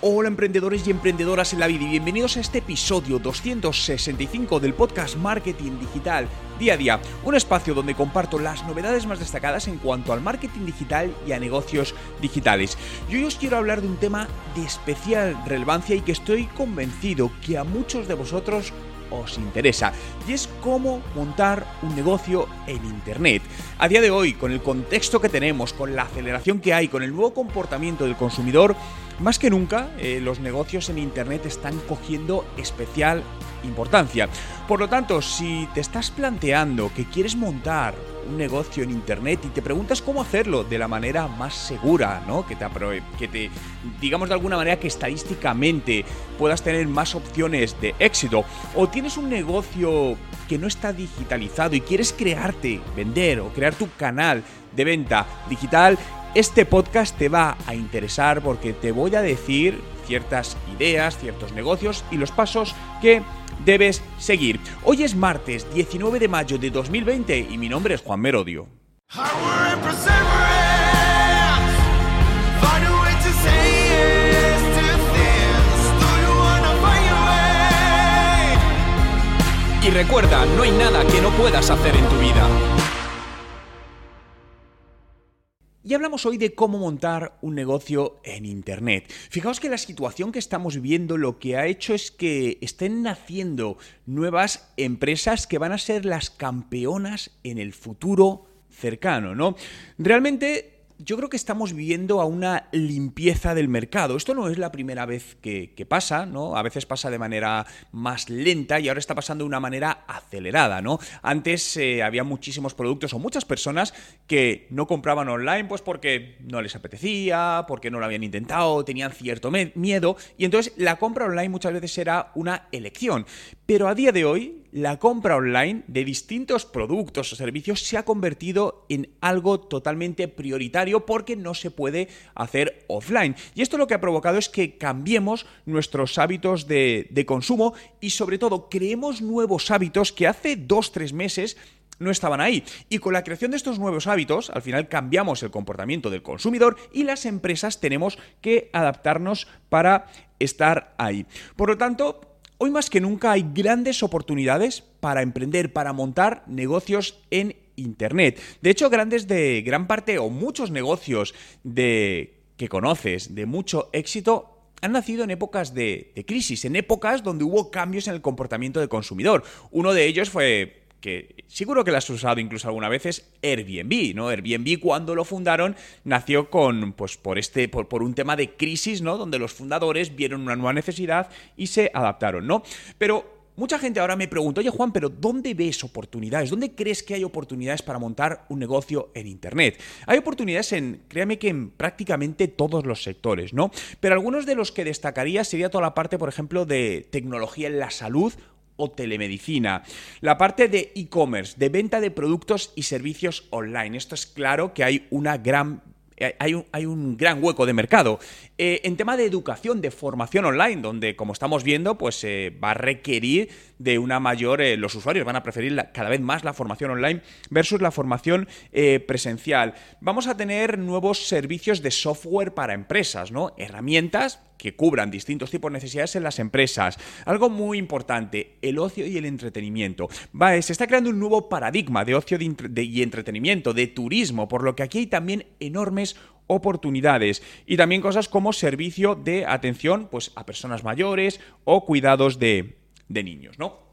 Hola emprendedores y emprendedoras en la vida y bienvenidos a este episodio 265 del podcast Marketing Digital Día a Día, un espacio donde comparto las novedades más destacadas en cuanto al marketing digital y a negocios digitales. Y hoy os quiero hablar de un tema de especial relevancia y que estoy convencido que a muchos de vosotros os interesa, y es cómo montar un negocio en Internet. A día de hoy, con el contexto que tenemos, con la aceleración que hay, con el nuevo comportamiento del consumidor, más que nunca, eh, los negocios en Internet están cogiendo especial importancia. Por lo tanto, si te estás planteando que quieres montar un negocio en internet y te preguntas cómo hacerlo de la manera más segura, ¿no? Que te, que te digamos de alguna manera que estadísticamente puedas tener más opciones de éxito o tienes un negocio que no está digitalizado y quieres crearte, vender o crear tu canal de venta digital, este podcast te va a interesar porque te voy a decir ciertas ideas, ciertos negocios y los pasos que debes seguir. Hoy es martes 19 de mayo de 2020 y mi nombre es Juan Merodio. Y recuerda, no hay nada que no puedas hacer en tu vida. Y hablamos hoy de cómo montar un negocio en Internet. Fijaos que la situación que estamos viviendo lo que ha hecho es que estén naciendo nuevas empresas que van a ser las campeonas en el futuro cercano, ¿no? Realmente yo creo que estamos viviendo a una limpieza del mercado. Esto no es la primera vez que, pasa, ¿no? A veces pasa de manera más lenta y ahora está pasando de una manera acelerada, ¿no? Antes eh, había muchísimos productos o muchas personas que no compraban online pues porque no les apetecía, porque no lo habían intentado, tenían cierto miedo y entonces la compra online muchas veces era una elección. Pero a día de hoy la compra online de distintos productos o servicios se ha convertido en algo totalmente prioritario porque no se puede hacer offline. Y esto lo que ha provocado es que cambiemos nuestros hábitos de, consumo y sobre todo creemos nuevos hábitos que hace dos, tres meses no estaban ahí. Y con la creación de estos nuevos hábitos, al final cambiamos el comportamiento del consumidor y las empresas tenemos que adaptarnos para estar ahí. Por lo tanto, Hoy más que nunca hay grandes oportunidades para emprender, para montar negocios en Internet. De hecho, grandes de gran parte o muchos negocios de que conoces de mucho éxito han nacido en épocas de, de, crisis, en épocas donde hubo cambios en el comportamiento del consumidor. Uno de ellos fue que seguro que la has usado incluso alguna vez, es Airbnb, ¿no? Airbnb cuando lo fundaron nació con, pues por este, por, por, un tema de crisis, ¿no? Donde los fundadores vieron una nueva necesidad y se adaptaron, ¿no? Pero Mucha gente ahora me pregunta, oye Juan, pero ¿dónde ves oportunidades? ¿Dónde crees que hay oportunidades para montar un negocio en Internet? Hay oportunidades en, créame que en prácticamente todos los sectores, ¿no? Pero algunos de los que destacaría sería toda la parte, por ejemplo, de tecnología en la salud o telemedicina. La parte de e-commerce, de venta de productos y servicios online. Esto es claro que hay una gran eh, hay un, hay un, gran hueco de mercado. Eh, en tema de educación, de formación online, donde, como estamos viendo, pues eh, va a requerir de una mayor. los usuarios van a preferir cada vez más la formación online versus la formación presencial. Vamos a tener nuevos servicios de software para empresas, ¿no? Herramientas que cubran distintos tipos de necesidades en las empresas. Algo muy importante, el ocio y el entretenimiento. Va, se está creando un nuevo paradigma de ocio y entretenimiento, de turismo, por lo que aquí hay también enormes oportunidades y también cosas como servicio de atención pues, a personas mayores o cuidados de, niños, ¿no?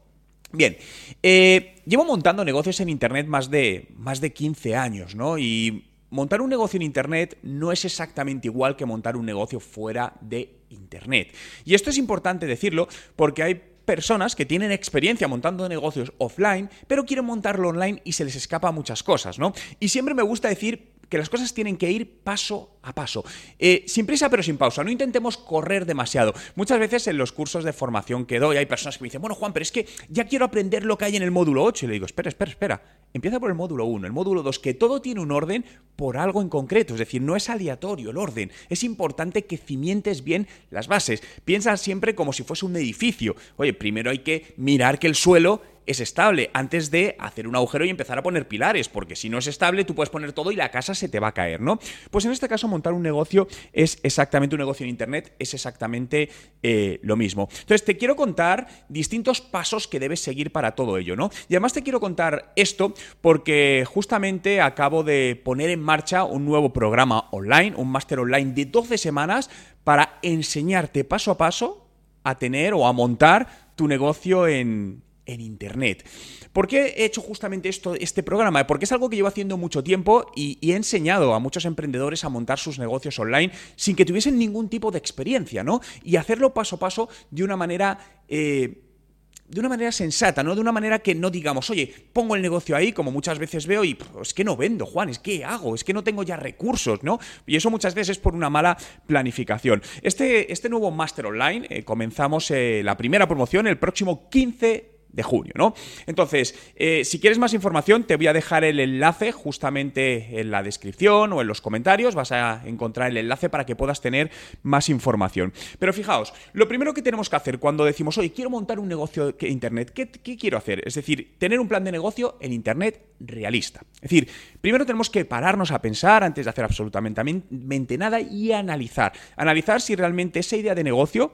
Bien, eh, llevo montando negocios en Internet más de, más de 15 años, ¿no? Y montar un negocio en Internet no es exactamente igual que montar un negocio fuera de Internet. Y esto es importante decirlo porque hay personas que tienen experiencia montando negocios offline, pero quieren montarlo online y se les escapa muchas cosas, ¿no? Y siempre me gusta decir que las cosas tienen que ir paso a paso. Eh, sin prisa pero sin pausa. No intentemos correr demasiado. Muchas veces en los cursos de formación que doy hay personas que me dicen, bueno Juan, pero es que ya quiero aprender lo que hay en el módulo 8. Y le digo, espera, espera, espera. Empieza por el módulo 1, el módulo 2, que todo tiene un orden por algo en concreto. Es decir, no es aleatorio el orden. Es importante que cimientes bien las bases. Piensa siempre como si fuese un edificio. Oye, primero hay que mirar que el suelo es estable antes de hacer un agujero y empezar a poner pilares, porque si no es estable tú puedes poner todo y la casa se te va a caer, ¿no? Pues en este caso montar un negocio es exactamente un negocio en Internet, es exactamente eh, lo mismo. Entonces te quiero contar distintos pasos que debes seguir para todo ello, ¿no? Y además te quiero contar esto porque justamente acabo de poner en marcha un nuevo programa online, un máster online de 12 semanas para enseñarte paso a paso a tener o a montar tu negocio en, en Internet. ¿Por qué he hecho justamente esto, este programa? Porque es algo que llevo haciendo mucho tiempo y, he enseñado a muchos emprendedores a montar sus negocios online sin que tuviesen ningún tipo de experiencia, ¿no? Y hacerlo paso a paso de una manera... Eh, de una manera sensata, ¿no? De una manera que no digamos, oye, pongo el negocio ahí, como muchas veces veo, y es que no vendo, Juan, es que hago, es que no tengo ya recursos, ¿no? Y eso muchas veces es por una mala planificación. Este, este nuevo máster online, eh, comenzamos eh, la primera promoción el próximo 15 de junio, ¿no? Entonces, eh, si quieres más información, te voy a dejar el enlace justamente en la descripción o en los comentarios, vas a encontrar el enlace para que puedas tener más información. Pero fijaos, lo primero que tenemos que hacer cuando decimos, oye, quiero montar un negocio en Internet, ¿qué, ¿qué quiero hacer? Es decir, tener un plan de negocio en Internet realista. Es decir, primero tenemos que pararnos a pensar antes de hacer absolutamente nada y analizar. Analizar si realmente esa idea de negocio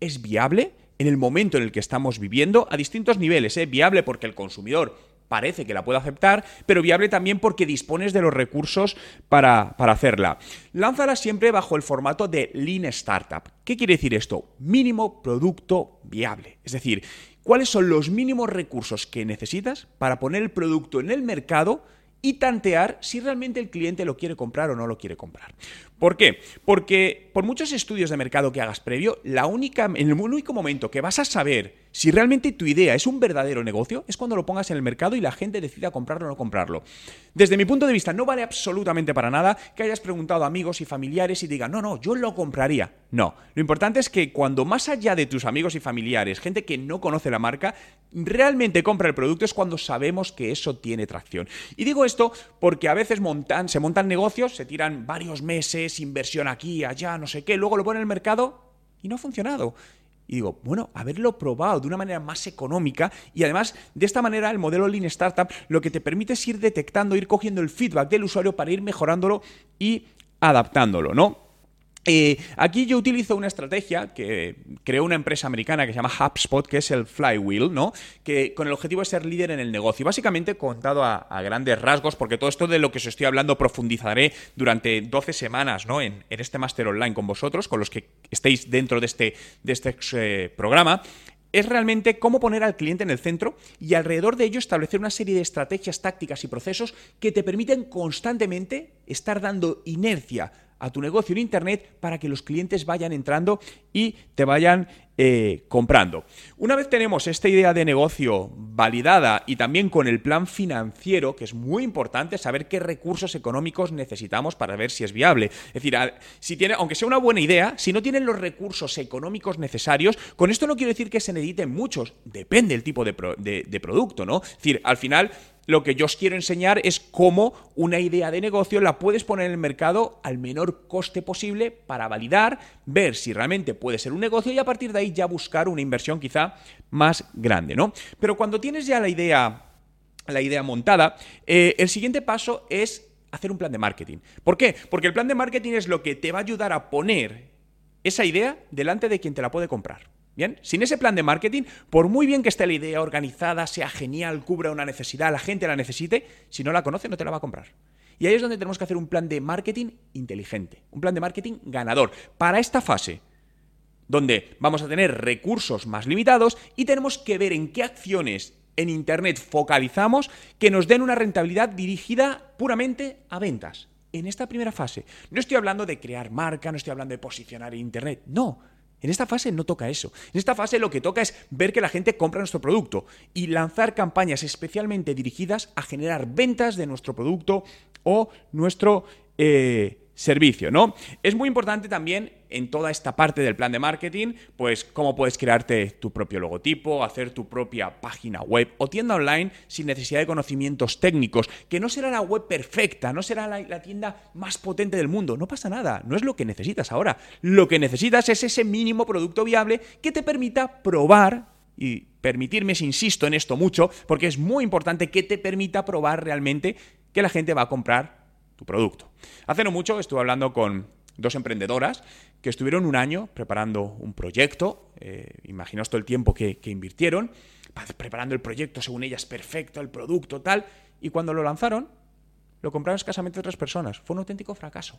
es viable, en el momento en el que estamos viviendo a distintos niveles. ¿eh? Viable porque el consumidor parece que la puede aceptar, pero viable también porque dispones de los recursos para, para, hacerla. Lánzala siempre bajo el formato de Lean Startup. ¿Qué quiere decir esto? Mínimo producto viable. Es decir, ¿cuáles son los mínimos recursos que necesitas para poner el producto en el mercado y tantear si realmente el cliente lo quiere comprar o no lo quiere comprar. ¿Por qué? Porque por muchos estudios de mercado que hagas previo, la única, en el único momento que vas a saber si realmente tu idea es un verdadero negocio es cuando lo pongas en el mercado y la gente decida comprarlo o no comprarlo. Desde mi punto de vista, no vale absolutamente para nada que hayas preguntado a amigos y familiares y digan, no, no, yo lo compraría. No, lo importante es que cuando más allá de tus amigos y familiares, gente que no conoce la marca, realmente compra el producto es cuando sabemos que eso tiene tracción. Y digo esto porque a veces se montan negocios, se tiran varios meses, inversión aquí, allá, no sé qué, luego lo ponen en el mercado y no ha funcionado. Y digo, bueno, haberlo probado de una manera más económica y además de esta manera el modelo Lean Startup lo que te permite es ir detectando, ir cogiendo el feedback del usuario para ir mejorándolo y adaptándolo, ¿no? Eh, aquí yo utilizo una estrategia que creó una empresa americana que se llama HubSpot, que es el Flywheel, ¿no? Que con el objetivo de ser líder en el negocio. Básicamente, contado a, grandes rasgos, porque todo esto de lo que os estoy hablando profundizaré durante 12 semanas, ¿no? En, este máster online con vosotros, con los que estéis dentro de este, este eh, programa es realmente cómo poner al cliente en el centro y alrededor de ello establecer una serie de estrategias, tácticas y procesos que te permiten constantemente estar dando inercia a tu negocio en Internet para que los clientes vayan entrando y te vayan eh, comprando. Una vez tenemos esta idea de negocio validada y también con el plan financiero, que es muy importante saber qué recursos económicos necesitamos para ver si es viable. Es decir, si tiene, aunque sea una buena idea, si no tienen los recursos económicos necesarios, con esto no quiero decir que se necesiten muchos, depende del tipo de, de producto, ¿no? Es decir, al final lo que yo os quiero enseñar es cómo una idea de negocio la puedes poner en el mercado al menor coste posible para validar, ver si realmente puede ser un negocio y a partir de ahí ya buscar una inversión quizá más grande, ¿no? Pero cuando tienes ya la idea, la idea montada, eh, el siguiente paso es hacer un plan de marketing. ¿Por qué? Porque el plan de marketing es lo que te va a ayudar a poner esa idea delante de quien te la puede comprar. Bien, sin ese plan de marketing, por muy bien que esté la idea organizada, sea genial, cubra una necesidad, la gente la necesite, si no la conoce no te la va a comprar. Y ahí es donde tenemos que hacer un plan de marketing inteligente, un plan de marketing ganador para esta fase, donde vamos a tener recursos más limitados y tenemos que ver en qué acciones en Internet focalizamos que nos den una rentabilidad dirigida puramente a ventas. En esta primera fase. No estoy hablando de crear marca, no estoy hablando de posicionar en Internet, no En esta fase no toca eso. En esta fase lo que toca es ver que la gente compra nuestro producto y lanzar campañas especialmente dirigidas a generar ventas de nuestro producto o nuestro eh, servicio, ¿no? Es muy importante también en toda esta parte del plan de marketing, pues cómo puedes crearte tu propio logotipo, hacer tu propia página web o tienda online sin necesidad de conocimientos técnicos, que no será la web perfecta, no será la, tienda más potente del mundo, no pasa nada, no es lo que necesitas ahora. Lo que necesitas es ese mínimo producto viable que te permita probar y permitirme si insisto en esto mucho, porque es muy importante que te permita probar realmente que la gente va a comprar tu producto. Hace no mucho estuve hablando con dos emprendedoras que estuvieron un año preparando un proyecto, eh, imaginaos todo el tiempo que, que invirtieron, preparando el proyecto según ellas perfecto, el producto, tal, y cuando lo lanzaron, lo compraron escasamente tres personas. Fue un auténtico fracaso.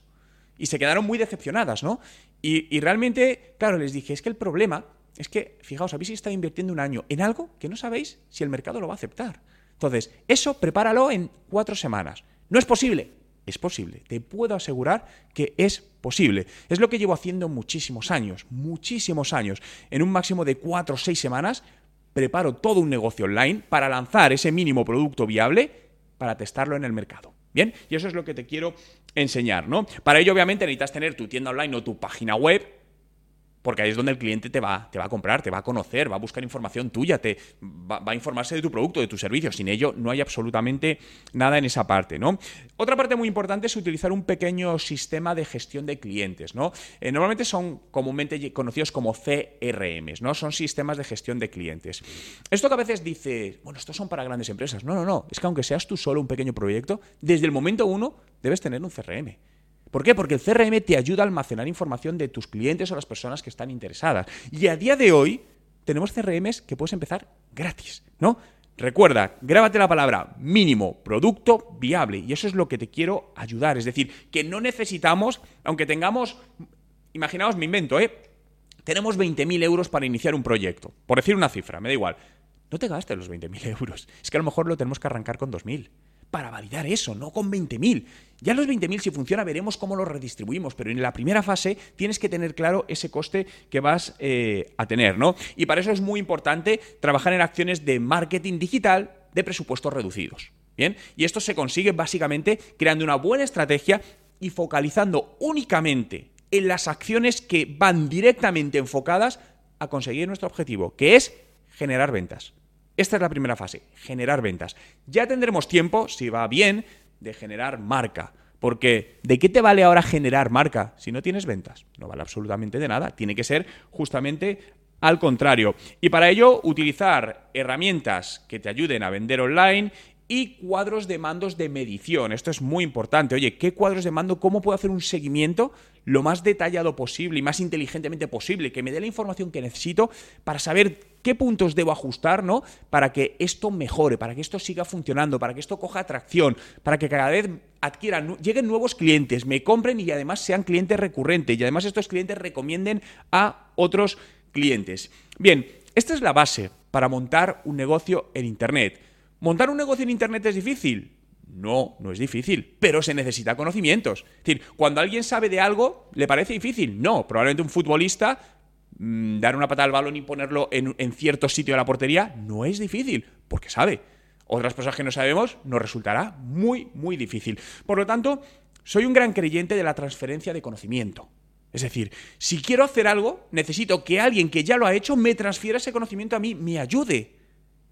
Y se quedaron muy decepcionadas, ¿no? Y, y, realmente, claro, les dije, es que el problema es que, fijaos, habéis estado invirtiendo un año en algo que no sabéis si el mercado lo va a aceptar. Entonces, eso prepáralo en cuatro semanas. No es posible es posible. Te puedo asegurar que es posible. Es lo que llevo haciendo muchísimos años, muchísimos años. En un máximo de cuatro o seis semanas preparo todo un negocio online para lanzar ese mínimo producto viable para testarlo en el mercado. Bien, y eso es lo que te quiero enseñar, ¿no? Para ello, obviamente, necesitas tener tu tienda online o tu página web porque ahí es donde el cliente te va, te va a comprar, te va a conocer, va a buscar información tuya, te va, a informarse de tu producto, de tu servicio. Sin ello no hay absolutamente nada en esa parte. Otra parte muy importante es utilizar un pequeño sistema de gestión de clientes, ¿no? Eh, normalmente son comúnmente conocidos como CRMs, ¿no? Son sistemas de gestión de clientes. Esto que a veces dice, bueno, estos son para grandes empresas. No, no, no. Es que aunque seas tú solo un pequeño proyecto, desde el momento uno debes tener un CRM. ¿Por qué? Porque el CRM te ayuda a almacenar información de tus clientes o las personas que están interesadas. Y a día de hoy tenemos CRMs que puedes empezar gratis, ¿no? Recuerda, grábate la palabra mínimo, producto viable. Y eso es lo que te quiero ayudar. Es decir, que no necesitamos, aunque tengamos, imaginaos, me invento, ¿eh? Tenemos 20.000 euros para iniciar un proyecto. Por decir una cifra, me da igual. No te gastes los 20.000 euros. Es que a lo mejor lo tenemos que arrancar con 2.000 para validar eso, no con 20.000. Ya los 20.000 si funciona veremos cómo lo redistribuimos, pero en la primera fase tienes que tener claro ese coste que vas eh, a tener, ¿no? Y para eso es muy importante trabajar en acciones de marketing digital de presupuestos reducidos. Bien, y esto se consigue básicamente creando una buena estrategia y focalizando únicamente en las acciones que van directamente enfocadas a conseguir nuestro objetivo, que es generar ventas. Esta es la primera fase, generar ventas. Ya tendremos tiempo, si va bien, de generar marca. Porque ¿de qué te vale ahora generar marca si no tienes ventas? No vale absolutamente de nada. Tiene que ser justamente al contrario. Y para ello, utilizar herramientas que te ayuden a vender online y cuadros de mandos de medición. Esto es muy importante. Oye, ¿qué cuadros de mando? ¿Cómo puedo hacer un seguimiento lo más detallado posible y más inteligentemente posible? Que me dé la información que necesito para saber qué puntos debo ajustar, ¿no? Para que esto mejore, para que esto siga funcionando, para que esto coja atracción, para que cada vez adquieran, lleguen nuevos clientes, me compren y además sean clientes recurrentes y además estos clientes recomienden a otros clientes. Bien, esta es la base para montar un negocio en Internet. ¿Montar un negocio en Internet es difícil? No, no es difícil, pero se necesita conocimientos. Es decir, cuando alguien sabe de algo, ¿le parece difícil? No, probablemente un futbolista mm, dar una patada al balón y ponerlo en, en, cierto sitio de la portería no es difícil, porque sabe. Otras cosas que no sabemos nos resultará muy, muy difícil. Por lo tanto, soy un gran creyente de la transferencia de conocimiento. Es decir, si quiero hacer algo, necesito que alguien que ya lo ha hecho me transfiera ese conocimiento a mí, me ayude.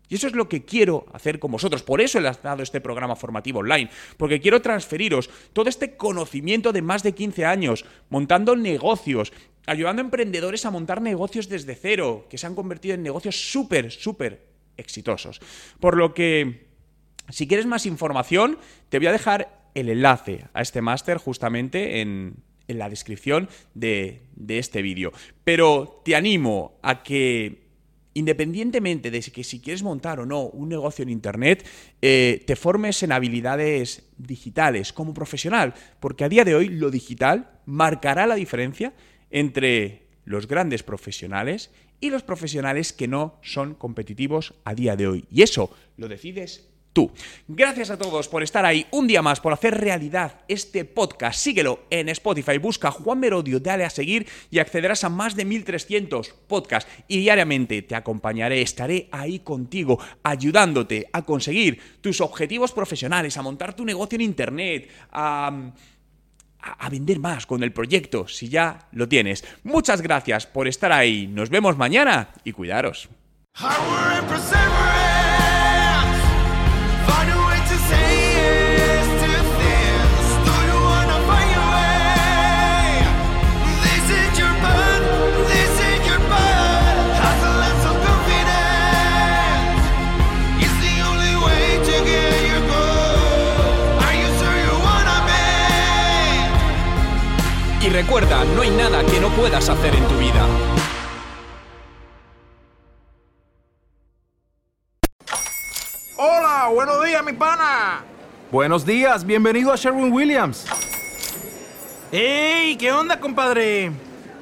Y eso es lo que quiero hacer con vosotros. Por eso he lanzado este programa formativo online. Porque quiero transferiros todo este conocimiento de más de 15 años, montando negocios, ayudando a emprendedores a montar negocios desde cero, que se han convertido en negocios súper, súper exitosos. Por lo que, si quieres más información, te voy a dejar el enlace a este máster justamente en, la descripción de, de este vídeo. Pero te animo a que independientemente de que si quieres montar o no un negocio en Internet, eh, te formes en habilidades digitales como profesional, porque a día de hoy lo digital marcará la diferencia entre los grandes profesionales y los profesionales que no son competitivos a día de hoy. Y eso lo decides tú. Gracias a todos por estar ahí un día más, por hacer realidad este podcast. Síguelo en Spotify, busca Juan Merodio, dale a seguir y accederás a más de 1300 podcasts. Y diariamente te acompañaré, estaré ahí contigo, ayudándote a conseguir tus objetivos profesionales, a montar tu negocio en Internet, a a, vender más con el proyecto, si ya lo tienes. Muchas gracias por estar ahí. Nos vemos mañana y cuidaros. No puedas hacer en tu vida. Hola, buenos días, mi pana. Buenos días, bienvenido a Sherwin Williams. ¡Ey! ¿Qué onda, compadre?